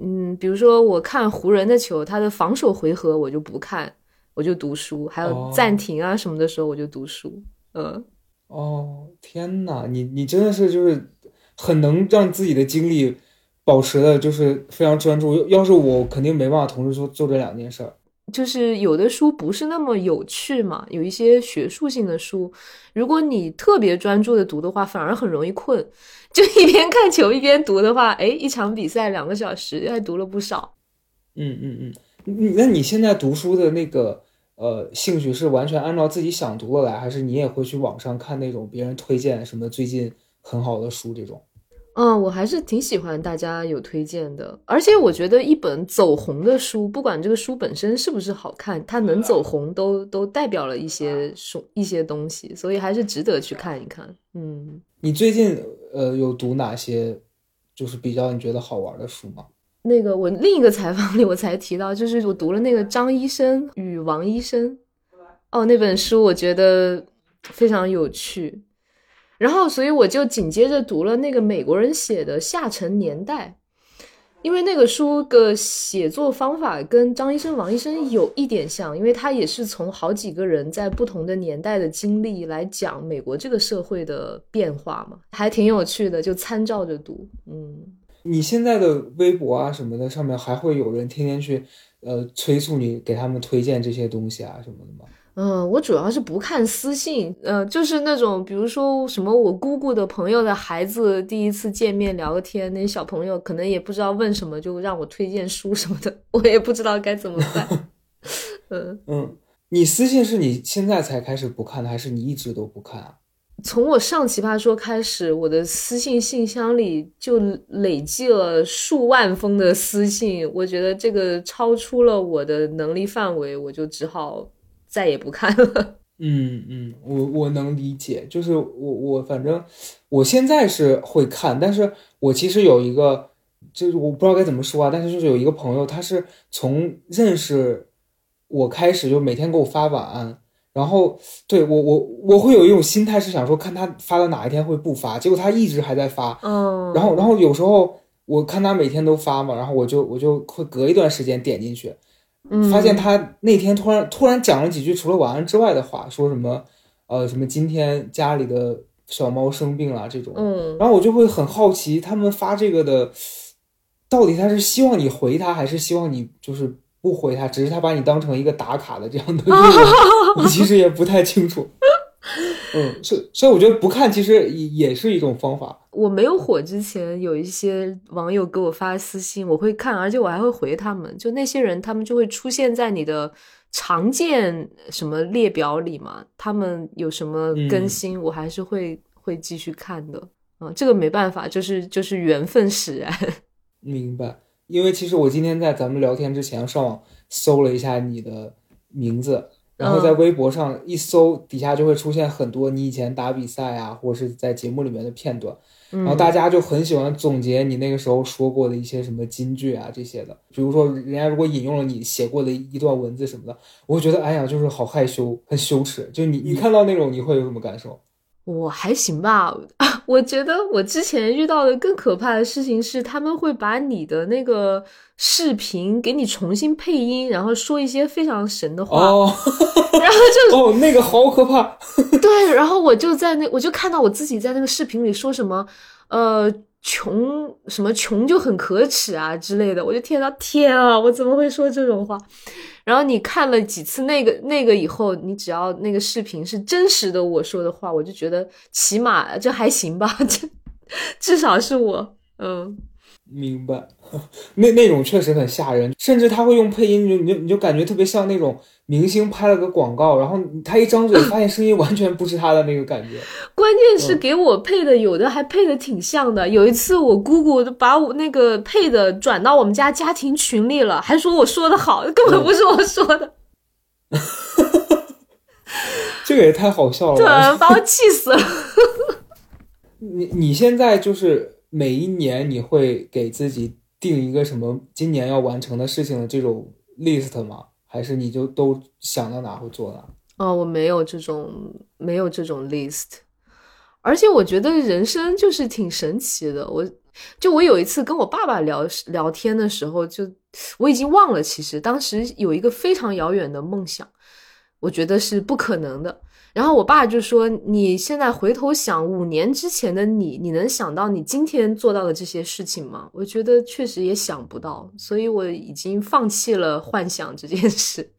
嗯，比如说我看湖人的球，他的防守回合我就不看，我就读书，还有暂停啊什么的时候我就读书。嗯，哦，天呐，你你真的是就是很能让自己的精力保持的，就是非常专注。要是我肯定没办法同时做做这两件事儿。就是有的书不是那么有趣嘛，有一些学术性的书，如果你特别专注的读的话，反而很容易困。[LAUGHS] 就一边看球一边读的话，哎，一场比赛两个小时，还读了不少。嗯嗯嗯，那你现在读书的那个呃兴趣是完全按照自己想读的来，还是你也会去网上看那种别人推荐什么最近很好的书这种？嗯，我还是挺喜欢大家有推荐的，而且我觉得一本走红的书，不管这个书本身是不是好看，它能走红都都代表了一些书一些东西，所以还是值得去看一看。嗯，你最近呃有读哪些就是比较你觉得好玩的书吗？那个我另一个采访里我才提到，就是我读了那个张医生与王医生，哦，那本书我觉得非常有趣。然后，所以我就紧接着读了那个美国人写的《下沉年代》，因为那个书的写作方法跟张医生、王医生有一点像，因为他也是从好几个人在不同的年代的经历来讲美国这个社会的变化嘛，还挺有趣的，就参照着读。嗯，你现在的微博啊什么的上面还会有人天天去呃催促你给他们推荐这些东西啊什么的吗？嗯，我主要是不看私信，呃，就是那种比如说什么我姑姑的朋友的孩子第一次见面聊个天，那小朋友可能也不知道问什么，就让我推荐书什么的，[LAUGHS] 我也不知道该怎么办。[LAUGHS] 嗯嗯，你私信是你现在才开始不看的，还是你一直都不看啊？从我上奇葩说开始，我的私信信箱里就累计了数万封的私信，我觉得这个超出了我的能力范围，我就只好。再也不看了。[LAUGHS] 嗯嗯，我我能理解，就是我我反正我现在是会看，但是我其实有一个，就是我不知道该怎么说啊，但是就是有一个朋友，他是从认识我开始就每天给我发晚安，然后对我我我会有一种心态是想说看他发到哪一天会不发，结果他一直还在发，嗯，然后然后有时候我看他每天都发嘛，然后我就我就会隔一段时间点进去。发现他那天突然突然讲了几句除了晚安之外的话，说什么，呃，什么今天家里的小猫生病了这种，嗯，然后我就会很好奇，他们发这个的，到底他是希望你回他，还是希望你就是不回他，只是他把你当成一个打卡的这样的，我其实也不太清楚。嗯，所所以我觉得不看其实也也是一种方法。我没有火之前，有一些网友给我发私信，我会看，而且我还会回他们。就那些人，他们就会出现在你的常见什么列表里嘛。他们有什么更新，我还是会会继续看的。嗯，这个没办法，就是就是缘分使然。[LAUGHS] 明白，因为其实我今天在咱们聊天之前上网搜了一下你的名字。然后在微博上一搜，底下就会出现很多你以前打比赛啊，或者是在节目里面的片段，然后大家就很喜欢总结你那个时候说过的一些什么金句啊这些的。比如说，人家如果引用了你写过的一段文字什么的，我会觉得哎呀，就是好害羞，很羞耻。就你你看到那种，你会有什么感受？我还行吧，[LAUGHS] 我觉得我之前遇到的更可怕的事情是，他们会把你的那个视频给你重新配音，然后说一些非常神的话，然后就哦，那个好可怕。[LAUGHS] 对，然后我就在那，我就看到我自己在那个视频里说什么，呃，穷什么穷就很可耻啊之类的，我就天到天啊，我怎么会说这种话？然后你看了几次那个那个以后，你只要那个视频是真实的，我说的话，我就觉得起码这还行吧，这至少是我，嗯。明白，[LAUGHS] 那那种确实很吓人，甚至他会用配音，就你就你就感觉特别像那种明星拍了个广告，然后他一张嘴，发现声音完全不是他的那个感觉。[LAUGHS] 关键是给我配的，有的还配的挺像的。有一次我姑姑把我那个配的转到我们家家庭群里了，还说我说的好，根本不是我说的。[LAUGHS] 这个也太好笑了，对，把我气死了。你你现在就是。每一年你会给自己定一个什么今年要完成的事情的这种 list 吗？还是你就都想到哪会做哪？哦，我没有这种没有这种 list，而且我觉得人生就是挺神奇的。我就我有一次跟我爸爸聊聊天的时候，就我已经忘了，其实当时有一个非常遥远的梦想，我觉得是不可能的。然后我爸就说：“你现在回头想五年之前的你，你能想到你今天做到的这些事情吗？”我觉得确实也想不到，所以我已经放弃了幻想这件事。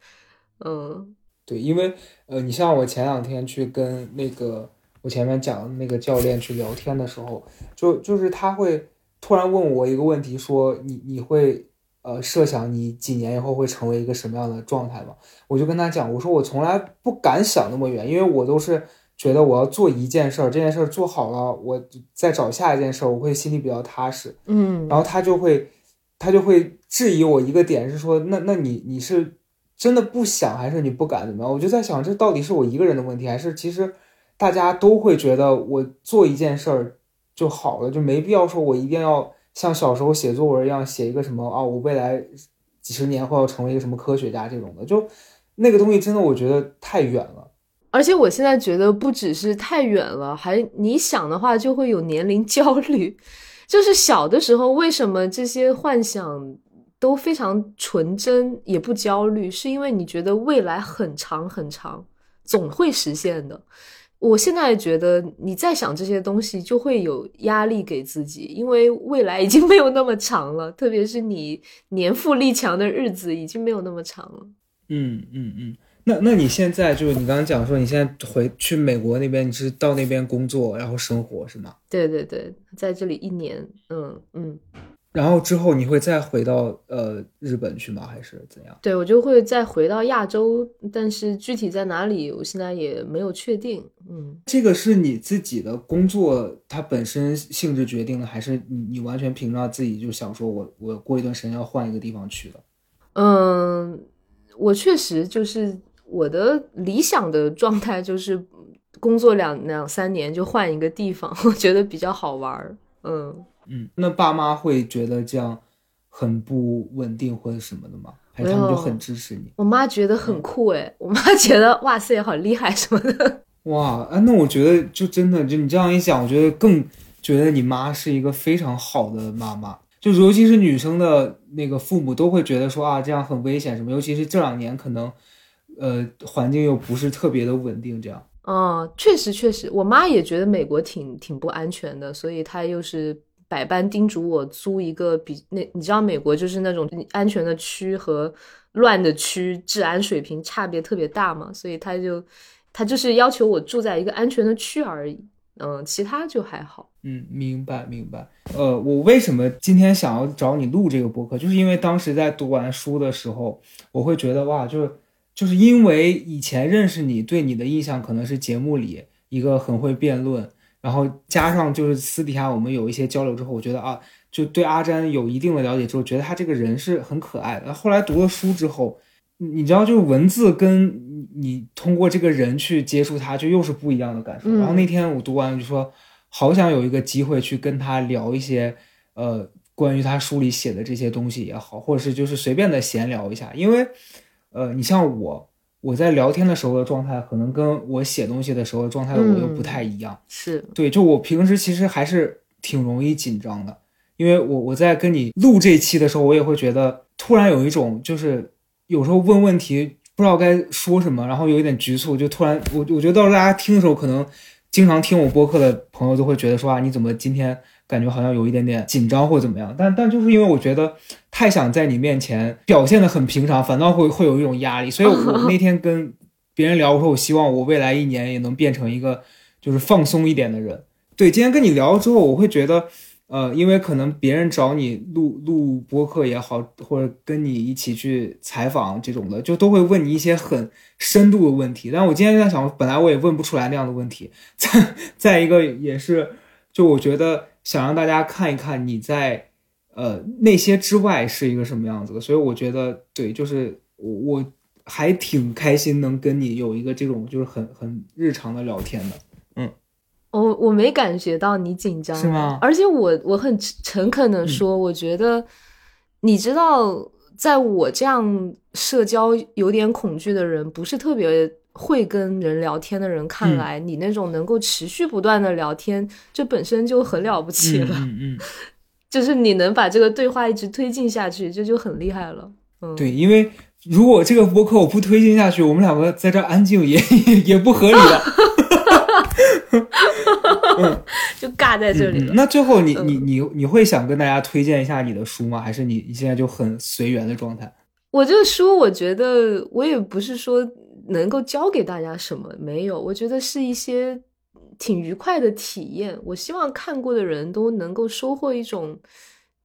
嗯，对，因为呃，你像我前两天去跟那个我前面讲的那个教练去聊天的时候，就就是他会突然问我一个问题，说你你会。呃，设想你几年以后会成为一个什么样的状态嘛？我就跟他讲，我说我从来不敢想那么远，因为我都是觉得我要做一件事儿，这件事儿做好了，我再找下一件事儿，我会心里比较踏实。嗯，然后他就会，他就会质疑我一个点是说，那那你你是真的不想，还是你不敢怎么样？我就在想，这到底是我一个人的问题，还是其实大家都会觉得我做一件事儿就好了，就没必要说我一定要。像小时候写作文一样写一个什么啊，我未来几十年后要成为一个什么科学家这种的，就那个东西真的我觉得太远了。而且我现在觉得不只是太远了，还你想的话就会有年龄焦虑。就是小的时候，为什么这些幻想都非常纯真，也不焦虑，是因为你觉得未来很长很长，总会实现的。我现在觉得，你再想这些东西，就会有压力给自己，因为未来已经没有那么长了，特别是你年富力强的日子已经没有那么长了。嗯嗯嗯。那那你现在就是你刚刚讲说你现在回去美国那边，你是到那边工作然后生活是吗？对对对，在这里一年，嗯嗯。然后之后你会再回到呃日本去吗？还是怎样？对我就会再回到亚洲，但是具体在哪里，我现在也没有确定。嗯，这个是你自己的工作它本身性质决定的，还是你你完全凭着自己就想说我我过一段时间要换一个地方去的？嗯，我确实就是。我的理想的状态就是工作两两三年就换一个地方，我觉得比较好玩儿。嗯嗯，那爸妈会觉得这样很不稳定或者什么的吗？还是他们就很支持你？我妈觉得很酷哎，我妈觉得哇塞好厉害什么的。哇，哎，那我觉得就真的就你这样一讲，我觉得更觉得你妈是一个非常好的妈妈。就尤其是女生的那个父母都会觉得说啊这样很危险什么，尤其是这两年可能。呃，环境又不是特别的稳定，这样。哦，确实确实，我妈也觉得美国挺挺不安全的，所以她又是百般叮嘱我租一个比那，你知道美国就是那种安全的区和乱的区治安水平差别特别大嘛，所以他就他就是要求我住在一个安全的区而已，嗯，其他就还好。嗯，明白明白。呃，我为什么今天想要找你录这个播客，就是因为当时在读完书的时候，我会觉得哇，就是。就是因为以前认识你，对你的印象可能是节目里一个很会辩论，然后加上就是私底下我们有一些交流之后，我觉得啊，就对阿詹有一定的了解之后，觉得他这个人是很可爱的。后来读了书之后，你知道，就是文字跟你通过这个人去接触他，就又是不一样的感受。然后那天我读完就说，好想有一个机会去跟他聊一些，呃，关于他书里写的这些东西也好，或者是就是随便的闲聊一下，因为。呃，你像我，我在聊天的时候的状态，可能跟我写东西的时候的状态我又不太一样。是对，就我平时其实还是挺容易紧张的，因为我我在跟你录这期的时候，我也会觉得突然有一种就是有时候问问题不知道该说什么，然后有一点局促，就突然我我觉得到时候大家听的时候，可能经常听我播客的朋友都会觉得说啊，你怎么今天？感觉好像有一点点紧张或怎么样，但但就是因为我觉得太想在你面前表现的很平常，反倒会会有一种压力。所以我 [LAUGHS] 那天跟别人聊，我说我希望我未来一年也能变成一个就是放松一点的人。对，今天跟你聊了之后，我会觉得，呃，因为可能别人找你录录播客也好，或者跟你一起去采访这种的，就都会问你一些很深度的问题。但我今天就在想，本来我也问不出来那样的问题。[LAUGHS] 再再一个也是，就我觉得。想让大家看一看你在，呃那些之外是一个什么样子的，所以我觉得对，就是我我还挺开心能跟你有一个这种就是很很日常的聊天的，嗯，我我没感觉到你紧张是吗？而且我我很诚恳的说，我觉得你知道，在我这样社交有点恐惧的人，不是特别。会跟人聊天的人看来，你那种能够持续不断的聊天，这本身就很了不起了。嗯嗯，[LAUGHS] 就是你能把这个对话一直推进下去，这就很厉害了。嗯，对，因为如果这个播客我不推进下去，我们两个在这安静也 [LAUGHS] 也不合理了。[LAUGHS] 嗯，就尬在这里了。那最后你你你你会想跟大家推荐一下你的书吗？还是你你现在就很随缘的状态？我这个书，我觉得我也不是说。能够教给大家什么没有？我觉得是一些挺愉快的体验。我希望看过的人都能够收获一种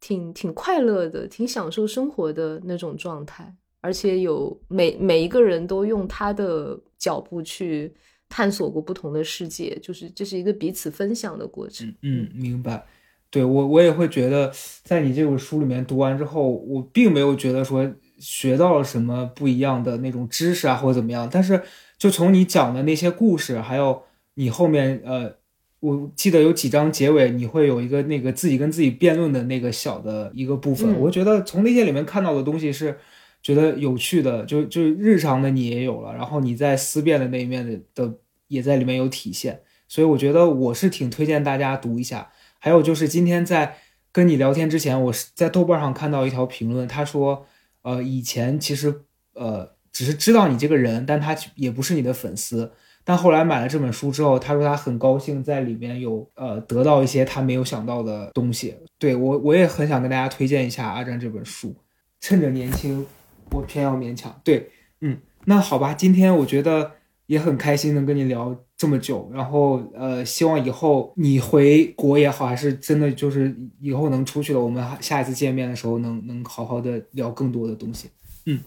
挺挺快乐的、挺享受生活的那种状态，而且有每每一个人都用他的脚步去探索过不同的世界，就是这是一个彼此分享的过程。嗯，明白。对我我也会觉得，在你这本书里面读完之后，我并没有觉得说。学到了什么不一样的那种知识啊，或者怎么样？但是就从你讲的那些故事，还有你后面呃，我记得有几章结尾，你会有一个那个自己跟自己辩论的那个小的一个部分。我觉得从那些里面看到的东西是觉得有趣的，就就日常的你也有了，然后你在思辨的那一面的的也在里面有体现。所以我觉得我是挺推荐大家读一下。还有就是今天在跟你聊天之前，我是在豆瓣上看到一条评论，他说，呃，以前其实呃只是知道你这个人，但他也不是你的粉丝。但后来买了这本书之后，他说他很高兴在里面有呃得到一些他没有想到的东西。对我我也很想跟大家推荐一下阿占这本书，趁着年轻，我偏要勉强。对，嗯，那好吧，今天我觉得也很开心能跟你聊这么久，然后呃，希望以后你回国也好，还是真的就是以后能出去了，我们下一次见面的时候能能好好的聊更多的东西。嗯，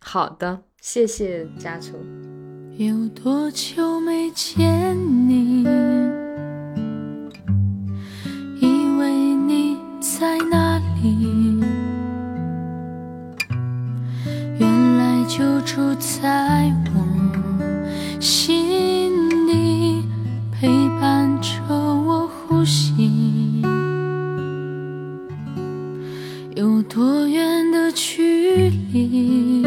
好的，谢谢嘉诚。有多久没见你？以为你在哪里？原来就住在我心多远的距离？